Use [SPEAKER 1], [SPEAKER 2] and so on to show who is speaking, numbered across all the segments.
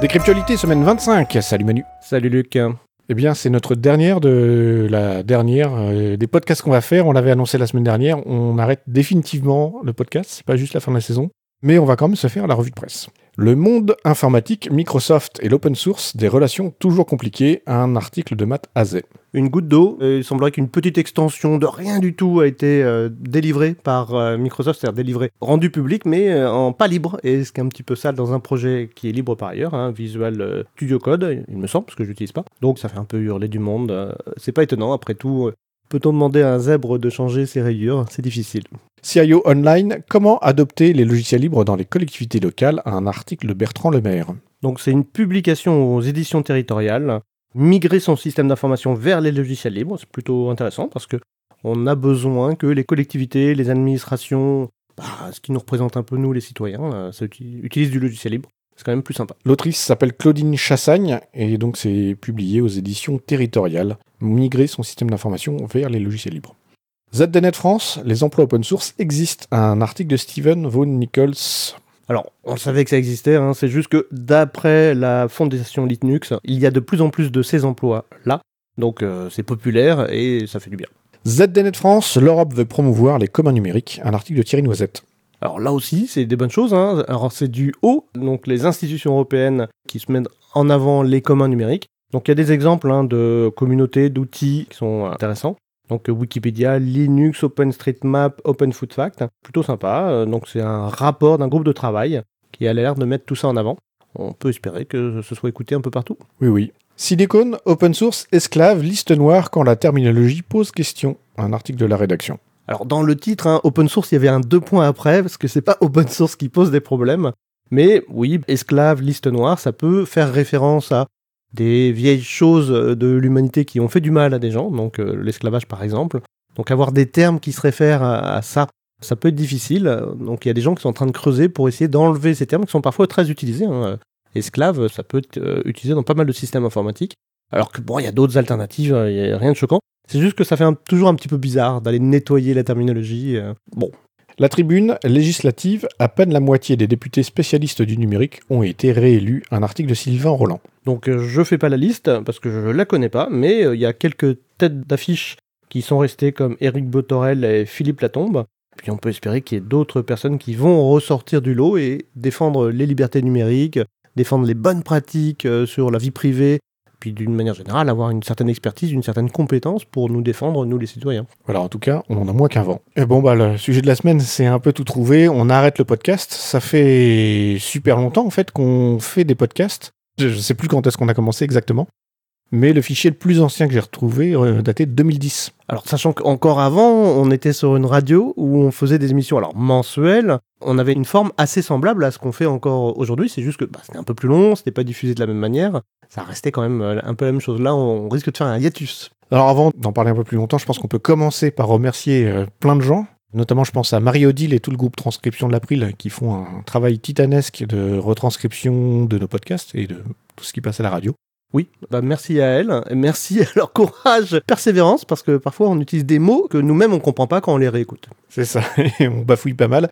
[SPEAKER 1] Décryptualité semaine 25. Salut Manu.
[SPEAKER 2] Salut Luc.
[SPEAKER 1] Eh bien, c'est notre dernière de la dernière euh, des podcasts qu'on va faire. On l'avait annoncé la semaine dernière. On arrête définitivement le podcast. C'est pas juste la fin de la saison. Mais on va quand même se faire la revue de presse. Le monde informatique, Microsoft et l'open source, des relations toujours compliquées, un article de Matt Azet.
[SPEAKER 2] Une goutte d'eau, il semblerait qu'une petite extension de rien du tout a été euh, délivrée par euh, Microsoft, c'est-à-dire délivrée, rendue publique, mais euh, en pas libre, et ce qui est un petit peu sale dans un projet qui est libre par ailleurs, hein, Visual Studio Code, il me semble, parce que je l'utilise pas. Donc ça fait un peu hurler du monde, c'est pas étonnant, après tout, Peut-on demander à un zèbre de changer ses rayures? C'est difficile.
[SPEAKER 1] CIO Online, comment adopter les logiciels libres dans les collectivités locales? Un article de Bertrand Lemaire.
[SPEAKER 2] Donc c'est une publication aux éditions territoriales. Migrer son système d'information vers les logiciels libres, c'est plutôt intéressant parce que on a besoin que les collectivités, les administrations, bah, ce qui nous représente un peu nous les citoyens, euh, utilisent du logiciel libre. C'est quand même plus sympa.
[SPEAKER 1] L'autrice s'appelle Claudine Chassagne et donc c'est publié aux éditions territoriales. Migrer son système d'information vers les logiciels libres. ZDNet France, les emplois open source existent. Un article de Steven Vaughan Nichols.
[SPEAKER 2] Alors, on savait que ça existait, hein. c'est juste que d'après la fondation Linux, il y a de plus en plus de ces emplois-là. Donc euh, c'est populaire et ça fait du bien.
[SPEAKER 1] ZDNet France, l'Europe veut promouvoir les communs numériques. Un article de Thierry Noisette.
[SPEAKER 2] Alors là aussi, c'est des bonnes choses. Hein. Alors c'est du haut, donc les institutions européennes qui se mettent en avant les communs numériques. Donc il y a des exemples hein, de communautés, d'outils qui sont intéressants. Donc Wikipédia, Linux, OpenStreetMap, OpenFoodFact, plutôt sympa. Euh, donc c'est un rapport d'un groupe de travail qui a l'air de mettre tout ça en avant. On peut espérer que ce soit écouté un peu partout.
[SPEAKER 1] Oui, oui. Silicon, open source, esclave, liste noire quand la terminologie pose question. Un article de la rédaction.
[SPEAKER 2] Alors dans le titre, hein, open source, il y avait un deux points après, parce que c'est pas open source qui pose des problèmes. Mais oui, esclave, liste noire, ça peut faire référence à des vieilles choses de l'humanité qui ont fait du mal à des gens, donc euh, l'esclavage par exemple. Donc avoir des termes qui se réfèrent à, ça, ça peut être difficile. Donc il y a des gens qui sont en train de creuser pour essayer d'enlever ces termes qui sont parfois très utilisés. Hein. Esclave, ça peut être euh, utilisé dans pas mal de systèmes informatiques. Alors que bon, il y a d'autres alternatives, il n'y a rien de choquant. C'est juste que ça fait toujours un petit peu bizarre d'aller nettoyer la terminologie. Euh. bon.
[SPEAKER 1] La tribune législative, à peine la moitié des députés spécialistes du numérique ont été réélus. Un article de Sylvain Roland.
[SPEAKER 2] Donc euh, je fais pas la liste parce que je la connais pas, mais euh, il y a quelques têtes d'affiche qui sont restées comme Éric Botorel et Philippe Latombe. Puis on peut espérer qu'il y ait d'autres personnes qui vont ressortir du lot et défendre les libertés numériques, défendre les bonnes pratiques sur la vie privée puis d'une manière générale, avoir une certaine expertise, une certaine compétence pour nous défendre, nous les citoyens.
[SPEAKER 1] Voilà, en tout cas, on en a moins qu'avant. Et bon, bah, le sujet de la semaine, c'est un peu tout trouvé. On arrête le podcast. Ça fait super longtemps, en fait, qu'on fait des podcasts. Je ne sais plus quand est-ce qu'on a commencé exactement mais le fichier le plus ancien que j'ai retrouvé euh, daté de 2010.
[SPEAKER 2] Alors sachant qu'encore avant, on était sur une radio où on faisait des émissions alors mensuelles, on avait une forme assez semblable à ce qu'on fait encore aujourd'hui, c'est juste que bah, c'était un peu plus long, c'était pas diffusé de la même manière, ça restait quand même euh, un peu la même chose. Là, on risque de faire un hiatus.
[SPEAKER 1] Alors avant d'en parler un peu plus longtemps, je pense qu'on peut commencer par remercier euh, plein de gens. Notamment, je pense à Marie-Odile et tout le groupe Transcription de l'April qui font un travail titanesque de retranscription de nos podcasts et de tout ce qui passe à la radio.
[SPEAKER 2] Oui, bah merci à elle, merci à leur courage, persévérance, parce que parfois on utilise des mots que nous-mêmes on comprend pas quand on les réécoute.
[SPEAKER 1] C'est ça, et on bafouille pas mal.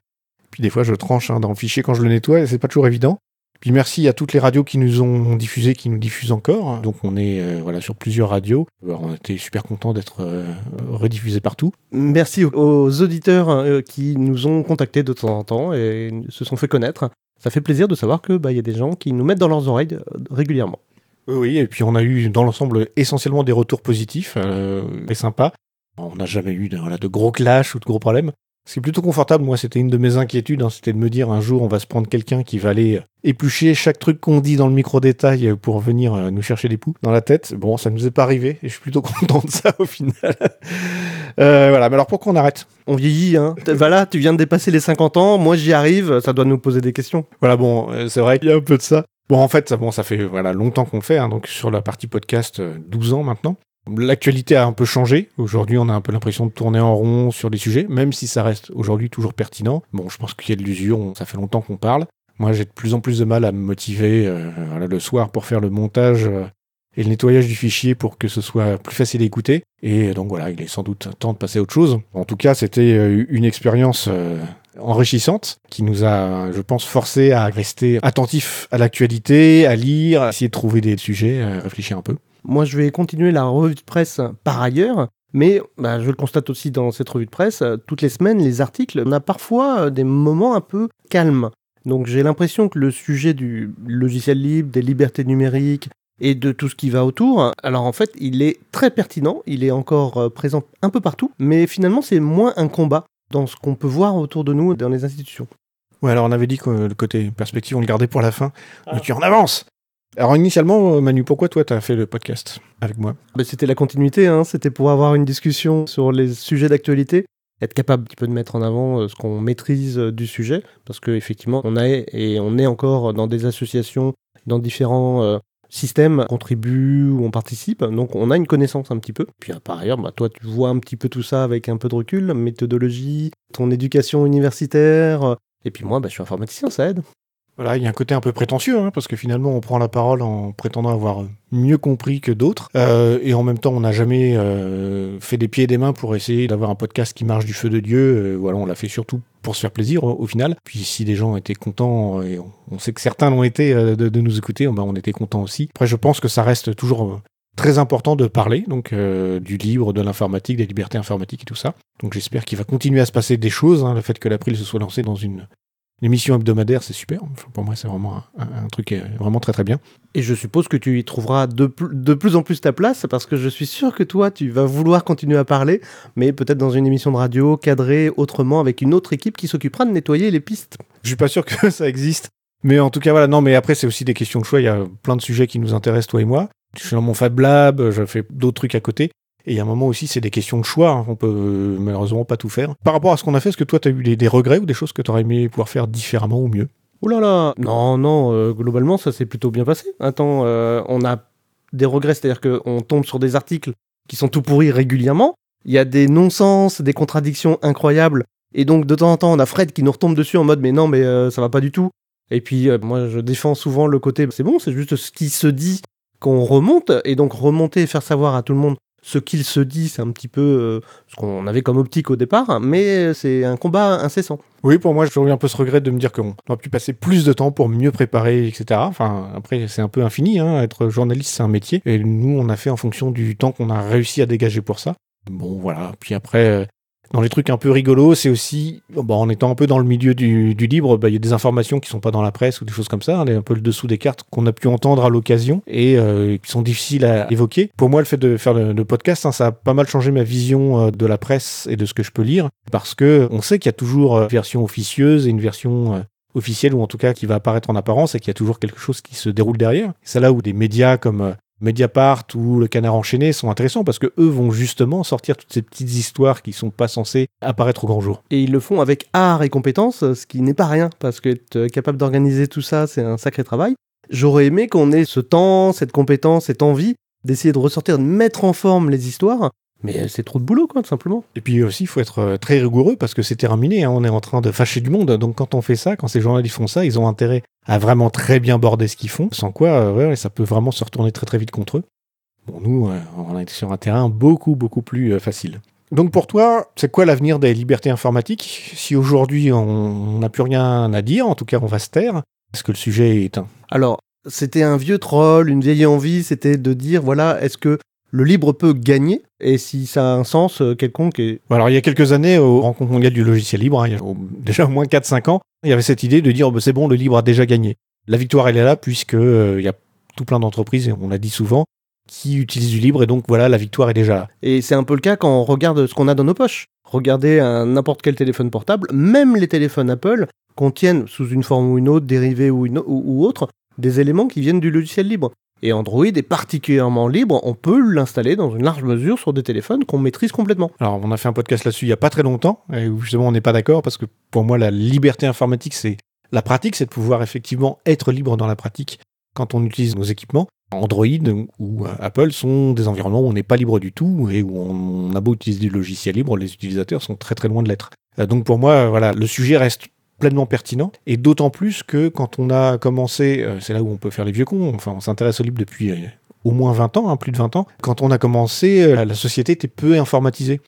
[SPEAKER 1] Puis des fois je tranche hein, dans le fichier quand je le nettoie et c'est pas toujours évident. Puis merci à toutes les radios qui nous ont diffusé, qui nous diffusent encore. Donc on est euh, voilà sur plusieurs radios. on était super content d'être euh, rediffusé partout.
[SPEAKER 2] Merci aux auditeurs euh, qui nous ont contactés de temps en temps et se sont fait connaître. Ça fait plaisir de savoir que bah, y a des gens qui nous mettent dans leurs oreilles régulièrement.
[SPEAKER 1] Oui, et puis on a eu dans l'ensemble essentiellement des retours positifs euh, et sympas. On n'a jamais eu de, de gros clashs ou de gros problèmes. C'est plutôt confortable, moi c'était une de mes inquiétudes, hein, c'était de me dire un jour on va se prendre quelqu'un qui va aller éplucher chaque truc qu'on dit dans le micro-détail pour venir euh, nous chercher des poux dans la tête. Bon, ça ne nous est pas arrivé et je suis plutôt content de ça au final. euh, voilà, mais alors pourquoi on arrête?
[SPEAKER 2] On vieillit, hein. voilà, tu viens de dépasser les 50 ans, moi j'y arrive, ça doit nous poser des questions.
[SPEAKER 1] Voilà, bon, euh, c'est vrai qu'il y a un peu de ça. Bon, en fait, ça, bon, ça fait voilà, longtemps qu'on fait, hein, donc sur la partie podcast, 12 euh, ans maintenant. L'actualité a un peu changé. Aujourd'hui, on a un peu l'impression de tourner en rond sur des sujets, même si ça reste aujourd'hui toujours pertinent. Bon, je pense qu'il y a de l'usure, ça fait longtemps qu'on parle. Moi, j'ai de plus en plus de mal à me motiver euh, le soir pour faire le montage euh, et le nettoyage du fichier pour que ce soit plus facile à écouter. Et donc voilà, il est sans doute temps de passer à autre chose. En tout cas, c'était une expérience enrichissante qui nous a, je pense, forcé à rester attentif à l'actualité, à lire, à essayer de trouver des sujets, à réfléchir un peu.
[SPEAKER 2] Moi, je vais continuer la revue de presse par ailleurs. Mais bah, je le constate aussi dans cette revue de presse, toutes les semaines, les articles, on a parfois des moments un peu calmes. Donc j'ai l'impression que le sujet du logiciel libre, des libertés numériques et de tout ce qui va autour, alors en fait il est très pertinent, il est encore euh, présent un peu partout, mais finalement c'est moins un combat dans ce qu'on peut voir autour de nous dans les institutions.
[SPEAKER 1] Ouais, alors on avait dit que le côté perspective on le gardait pour la fin, ah. tu en avances alors initialement, Manu, pourquoi toi tu as fait le podcast avec moi?
[SPEAKER 2] Bah, C'était la continuité, hein. c'était pour avoir une discussion sur les sujets d'actualité être capable un petit peu de mettre en avant euh, ce qu'on maîtrise euh, du sujet, parce qu'effectivement, on a et on est encore dans des associations, dans différents systèmes, on contribue ou on participe, donc on a une connaissance un petit peu. Puis par ailleurs, bah, toi, tu vois un petit peu tout ça avec un peu de recul, méthodologie, ton éducation universitaire, et puis moi, bah, je suis informaticien, ça aide.
[SPEAKER 1] Voilà, il y a un côté un peu prétentieux, hein, parce que finalement, on prend la parole en prétendant avoir mieux compris que d'autres, euh, et en même temps, on n'a jamais euh, fait des pieds et des mains pour essayer d'avoir un podcast qui marche du feu de Dieu. Euh, voilà, on l'a fait surtout pour se faire plaisir au, final. Puis si des gens étaient contents, et on, sait que certains l'ont été de, nous écouter, ben, on était contents aussi. Après, je pense que ça reste toujours très important de parler donc du libre, de l'informatique, des libertés informatiques et tout ça. Donc j'espère qu'il va continuer à se passer des choses. Hein, le fait que l'April se soit lancé dans une L'émission hebdomadaire, c'est super. pour moi, c'est vraiment un, truc vraiment très très bien.
[SPEAKER 2] Et je suppose que tu y trouveras de, de, plus en plus ta place parce que je suis sûr que toi, tu vas vouloir continuer à parler, mais peut-être dans une émission de radio cadrée autrement avec une autre équipe qui s'occupera de nettoyer les pistes.
[SPEAKER 1] Je suis pas sûr que ça existe. Mais en tout cas, voilà, non, mais après, c'est aussi des questions de choix. Il y a plein de sujets qui nous intéressent, toi et moi. Je suis dans mon Fab Lab, je fais d'autres trucs à côté. Et il y a un moment aussi, c'est des questions de choix. Hein. On peut euh, malheureusement pas tout faire. Par rapport à ce qu'on a fait, est-ce que toi, tu as eu des, regrets ou des choses que tu aurais aimé pouvoir faire différemment ou mieux?
[SPEAKER 2] Ouh là là Non, non, euh, globalement, ça s'est plutôt bien passé. Attends, euh, on a des regrets, c'est-à-dire qu'on tombe sur des articles qui sont tout pourris régulièrement. Il y a des non-sens, des contradictions incroyables. Et donc, de temps en temps, on a Fred qui nous retombe dessus en mode Mais non, mais ça va pas du tout. Et puis, moi, je défends souvent le côté C'est bon, c'est juste ce qui se dit qu'on remonte. Et donc, remonter et faire savoir à tout le monde ce qu'il se dit, c'est un petit peu euh, ce qu'on avait comme optique au départ, mais c'est un combat incessant.
[SPEAKER 1] Oui, pour moi, eu un peu ce regret de me dire qu'on aurait pu passer plus de temps pour mieux préparer, etc. Enfin, après, c'est un peu infini, hein. être journaliste, c'est un métier, et nous, on a fait en fonction du temps qu'on a réussi à dégager pour ça. Bon, voilà. Puis après, euh, dans les trucs un peu rigolos, c'est aussi, bon, en étant un peu dans le milieu du, libre, bah, il y a des informations qui sont pas dans la presse ou des choses comme ça, est un peu le dessous des cartes qu'on a pu entendre à l'occasion et euh, qui sont difficiles à évoquer. Pour moi, le fait de faire le, podcast, hein, ça a pas mal changé ma vision euh, de la presse et de ce que je peux lire, parce que on sait qu'il y a toujours une euh, version officieuse et une version officielle ou en tout cas qui va apparaître en apparence et qu'il y a toujours quelque chose qui se déroule derrière. C'est là où des médias comme Mediapart ou le Canard enchaîné sont intéressants parce que eux vont justement sortir toutes ces petites histoires qui sont pas censées apparaître au grand jour.
[SPEAKER 2] Et ils le font avec art et compétence, ce qui n'est pas rien parce que être capable d'organiser tout ça, c'est un sacré travail. J'aurais aimé qu'on ait ce temps, cette compétence, cette envie d'essayer de ressortir, de mettre en forme les histoires mais euh, c'est trop de boulot, quoi, tout simplement.
[SPEAKER 1] Et puis aussi, il faut être euh, très rigoureux parce que c'est terminé. Hein. on est en train de fâcher du monde. Donc quand on fait ça, quand ces journalistes font ça, ils ont intérêt à vraiment très bien border ce qu'ils font. Sans quoi, euh, ça peut vraiment se retourner très très vite contre eux. Bon, nous, on a été sur un terrain beaucoup beaucoup plus facile. Donc pour toi, c'est quoi l'avenir des libertés informatiques? Si aujourd'hui on n'a plus rien à dire, en tout cas on va se taire, est-ce que le sujet est éteint?
[SPEAKER 2] Alors, c'était un vieux troll, une vieille envie, c'était de dire, voilà, est-ce que le libre peut gagner et si ça a un sens euh, quelconque.
[SPEAKER 1] Alors il y a quelques années, au rencontre mondiale du logiciel libre, hein, il y a déjà au moins 4-5 ans, il y avait cette idée de dire bah, c'est bon, le libre a déjà gagné. La victoire elle est là puisque euh, il y a tout plein d'entreprises, et on l'a dit souvent, qui utilisent du libre et donc voilà, la victoire est déjà là.
[SPEAKER 2] Et c'est un peu le cas quand on regarde ce qu'on a dans nos poches. Regardez n'importe quel téléphone portable, même les téléphones Apple contiennent sous une forme ou une autre, dérivée ou, ou autre, des éléments qui viennent du logiciel libre. Et Android est particulièrement libre, on peut l'installer dans une large mesure sur des téléphones qu'on maîtrise complètement.
[SPEAKER 1] Alors on a fait un podcast là-dessus il n'y a pas très longtemps, et justement on n'est pas d'accord, parce que pour moi la liberté informatique c'est la pratique, c'est de pouvoir effectivement être libre dans la pratique quand on utilise nos équipements. Android ou Apple sont des environnements où on n'est pas libre du tout et où on a beau utiliser du logiciel libre, les utilisateurs sont très très loin de l'être. Euh, donc pour moi, voilà, le sujet reste pleinement pertinent. Et d'autant plus que quand on a commencé, euh, c'est là où on peut faire les vieux cons, enfin on s'intéresse au libre depuis euh, au moins 20 ans, hein, plus de 20 ans, quand on a commencé, euh, la société était peu informatisée.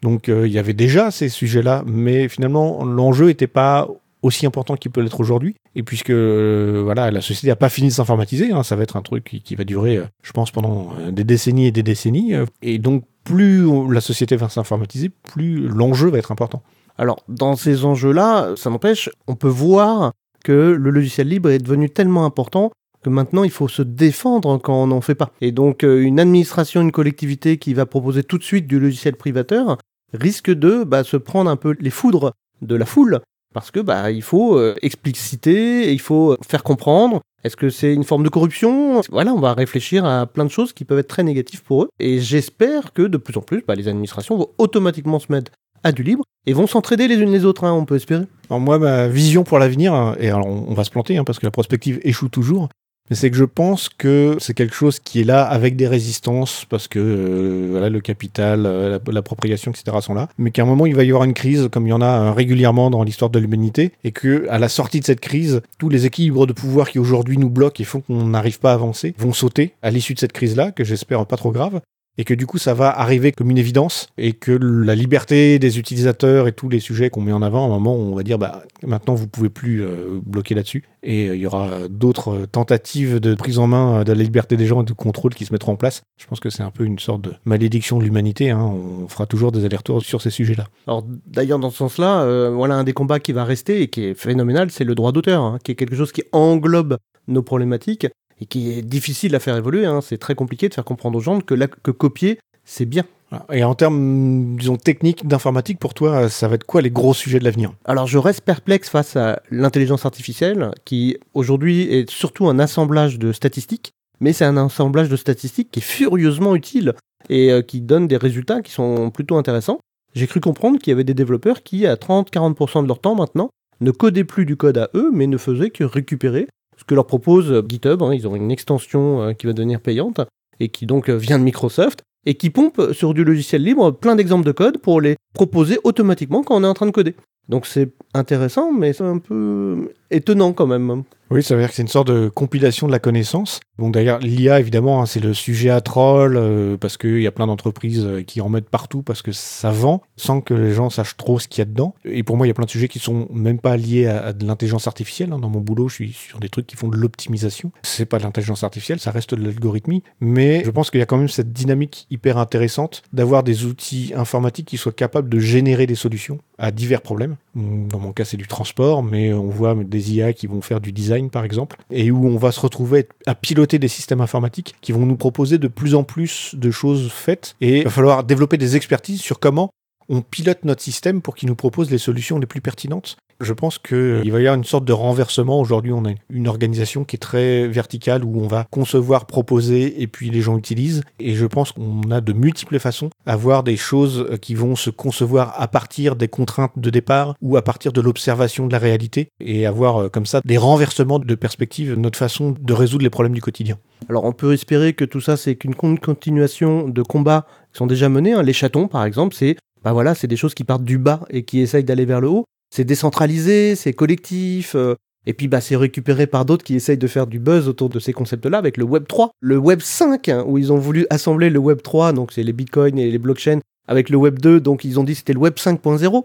[SPEAKER 1] Donc il y avait déjà ces sujets-là, mais finalement l'enjeu n'était pas aussi important qu'il peut l'être aujourd'hui. Et puisque voilà, la société n'a pas fini de s'informatiser, hein, ça va être un truc qui, qui va durer, je pense, pendant des décennies et des décennies. et donc plus la société va s'informatiser, plus l'enjeu va être important.
[SPEAKER 2] Alors, dans ces enjeux-là, ça n'empêche, on peut voir que le logiciel libre est devenu tellement important que maintenant il faut se défendre quand on n'en fait pas. Et donc, euh, une administration, une collectivité qui va proposer tout de suite du logiciel privateur risque de bah, se prendre un peu les foudres de la foule parce que bah il faut euh, expliciter, il faut faire comprendre. Est-ce que c'est une forme de corruption? Voilà, on va réfléchir à plein de choses qui peuvent être très négatives pour eux. Et j'espère que de plus en plus, bah, les administrations vont automatiquement se mettre à du libre et vont s'entraider les unes les autres, hein, on peut espérer.
[SPEAKER 1] Alors moi, ma vision pour l'avenir, hein, et alors on va se planter hein, parce que la prospective échoue toujours, mais c'est que je pense que c'est quelque chose qui est là avec des résistances parce que euh, voilà le capital, euh, l'appropriation, etc. sont là, mais qu'à un moment il va y avoir une crise comme il y en a régulièrement dans l'histoire de l'humanité et que à la sortie de cette crise, tous les équilibres de pouvoir qui aujourd'hui nous bloquent et font qu'on n'arrive pas à avancer vont sauter à l'issue de cette crise-là, que j'espère pas trop grave, et que du coup ça va arriver comme une évidence et que la liberté des utilisateurs et tous les sujets qu'on met en avant, à un moment on va dire bah maintenant vous pouvez plus euh, bloquer là-dessus et euh, il y aura d'autres tentatives de prise en main de la liberté des gens et de contrôle qui se mettront en place. Je pense que c'est un peu une sorte de malédiction de l'humanité. Hein. On fera toujours des allers-retours sur ces sujets-là.
[SPEAKER 2] Alors d'ailleurs dans ce sens-là, euh, voilà un des combats qui va rester et qui est phénoménal, c'est le droit d'auteur, hein, qui est quelque chose qui englobe nos problématiques et qui est difficile à faire évoluer. Hein. C'est très compliqué de faire comprendre aux gens que, que copier, c'est bien.
[SPEAKER 1] Et en termes, disons, techniques d'informatique, pour toi, ça va être quoi les gros sujets de l'avenir?
[SPEAKER 2] Alors, je reste perplexe face à l'intelligence artificielle, qui aujourd'hui est surtout un assemblage de statistiques, mais c'est un assemblage de statistiques qui est furieusement utile et euh, qui donne des résultats qui sont plutôt intéressants. J'ai cru comprendre qu'il y avait des développeurs qui, à 30-40% de leur temps maintenant, ne codaient plus du code à eux, mais ne faisaient que récupérer ce que leur propose euh, GitHub. Hein, ils ont une extension euh, qui va devenir payante et qui donc euh, vient de Microsoft et qui pompe sur du logiciel libre plein d'exemples de code pour les proposer automatiquement quand on est en train de coder. Donc c'est intéressant, mais c'est un peu étonnant quand même.
[SPEAKER 1] Oui, ça veut dire que c'est une sorte de compilation de la connaissance. Bon, d'ailleurs, l'IA, évidemment, hein, c'est le sujet à troll, euh, parce qu'il y a plein d'entreprises euh, qui en mettent partout, parce que ça vend, sans que les gens sachent trop ce qu'il y a dedans. Et pour moi, il y a plein de sujets qui sont même pas liés à, de l'intelligence artificielle. Hein. Dans mon boulot, je suis sur des trucs qui font de l'optimisation. C'est pas de l'intelligence artificielle, ça reste de l'algorithmie. Mais je pense qu'il y a quand même cette dynamique hyper intéressante d'avoir des outils informatiques qui soient capables de générer des solutions à divers problèmes. Dans mon cas, c'est du transport, mais on voit des IA qui vont faire du design, par exemple, et où on va se retrouver à piloter des systèmes informatiques qui vont nous proposer de plus en plus de choses faites. Et il va falloir développer des expertises sur comment on pilote notre système pour qu'il nous propose les solutions les plus pertinentes je pense qu'il euh, va y avoir une sorte de renversement. Aujourd'hui, on a une organisation qui est très verticale où on va concevoir, proposer et puis les gens utilisent. Et je pense qu'on a de multiples façons d'avoir des choses euh, qui vont se concevoir à partir des contraintes de départ ou à partir de l'observation de la réalité et avoir euh, comme ça des renversements de perspective notre façon de résoudre les problèmes du quotidien.
[SPEAKER 2] Alors on peut espérer que tout ça c'est qu'une continuation de combats qui sont déjà menés. Hein. Les chatons par exemple, c'est bah voilà, c'est des choses qui partent du bas et qui essayent d'aller vers le haut c'est décentralisé, c'est collectif. Euh, et puis bah, c'est récupéré par d'autres qui essayent de faire du buzz autour de ces concepts-là avec le Web 3. Le Web 5, hein, où ils ont voulu assembler le Web 3, donc c'est les bitcoins et les blockchains, avec le Web 2, donc ils ont dit c'était le Web 5.0.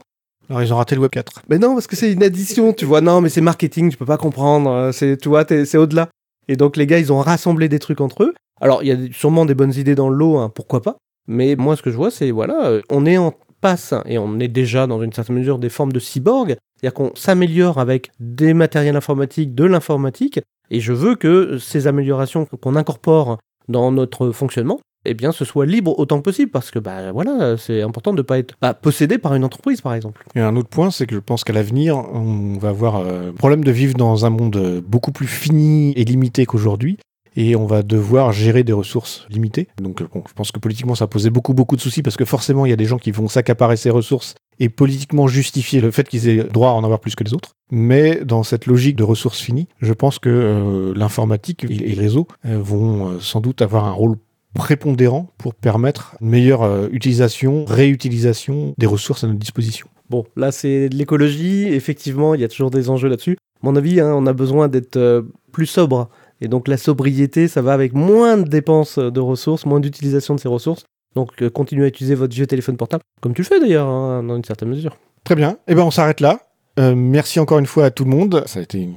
[SPEAKER 1] Alors ils ont raté le Web 4.
[SPEAKER 2] Mais non, parce que c'est une addition, tu vois. Non, mais c'est marketing, tu peux pas comprendre. Euh, c'est, tu vois, c'est au-delà. Et donc les gars, ils ont rassemblé des trucs entre eux. Alors il y a sûrement des bonnes idées dans le lot, hein, pourquoi pas. Mais moi, ce que je vois, c'est voilà, euh, on est en passe, et on est déjà dans une certaine mesure des formes de cyborg, c'est-à-dire qu'on s'améliore avec des matériels informatiques, de l'informatique, et je veux que ces améliorations qu'on incorpore dans notre fonctionnement, eh bien, ce soit libre autant que possible, parce que bah voilà, c'est important de ne pas être bah, possédé par une entreprise, par exemple.
[SPEAKER 1] Et un autre point, c'est que je pense qu'à l'avenir, on va avoir euh, problème de vivre dans un monde beaucoup plus fini et limité qu'aujourd'hui, et on va devoir gérer des ressources limitées. Donc je pense que politiquement ça posait beaucoup beaucoup de soucis parce que forcément il y a des gens qui vont s'accaparer ces ressources et politiquement justifier le fait qu'ils aient droit à en avoir plus que les autres. Mais dans cette logique de ressources finies, je pense que euh, l'informatique et les réseaux euh, vont euh, sans doute avoir un rôle prépondérant pour permettre une meilleure utilisation, réutilisation des ressources à notre disposition.
[SPEAKER 2] Bon, là c'est de l'écologie, effectivement il y a toujours des enjeux là-dessus. Mon avis, hein, on a besoin d'être plus sobre et donc la sobriété, ça va avec moins de dépenses de ressources, moins d'utilisation de ces ressources. Donc euh, continuez à utiliser votre vieux téléphone portable, comme tu le fais d'ailleurs, hein, dans une certaine mesure.
[SPEAKER 1] Très bien. Eh ben, on s'arrête là. Euh, merci encore une fois à tout le monde. Ça a été une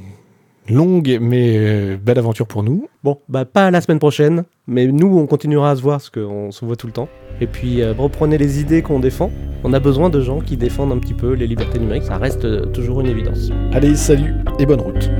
[SPEAKER 1] longue mais euh, belle aventure pour nous.
[SPEAKER 2] Bon, bah pas la semaine prochaine, mais nous on continuera à se voir parce qu'on se voit tout le temps. Et puis euh, reprenez les idées qu'on défend. On a besoin de gens qui défendent un petit peu les libertés numériques, ça reste euh, toujours une évidence.
[SPEAKER 1] Allez, salut et bonne route.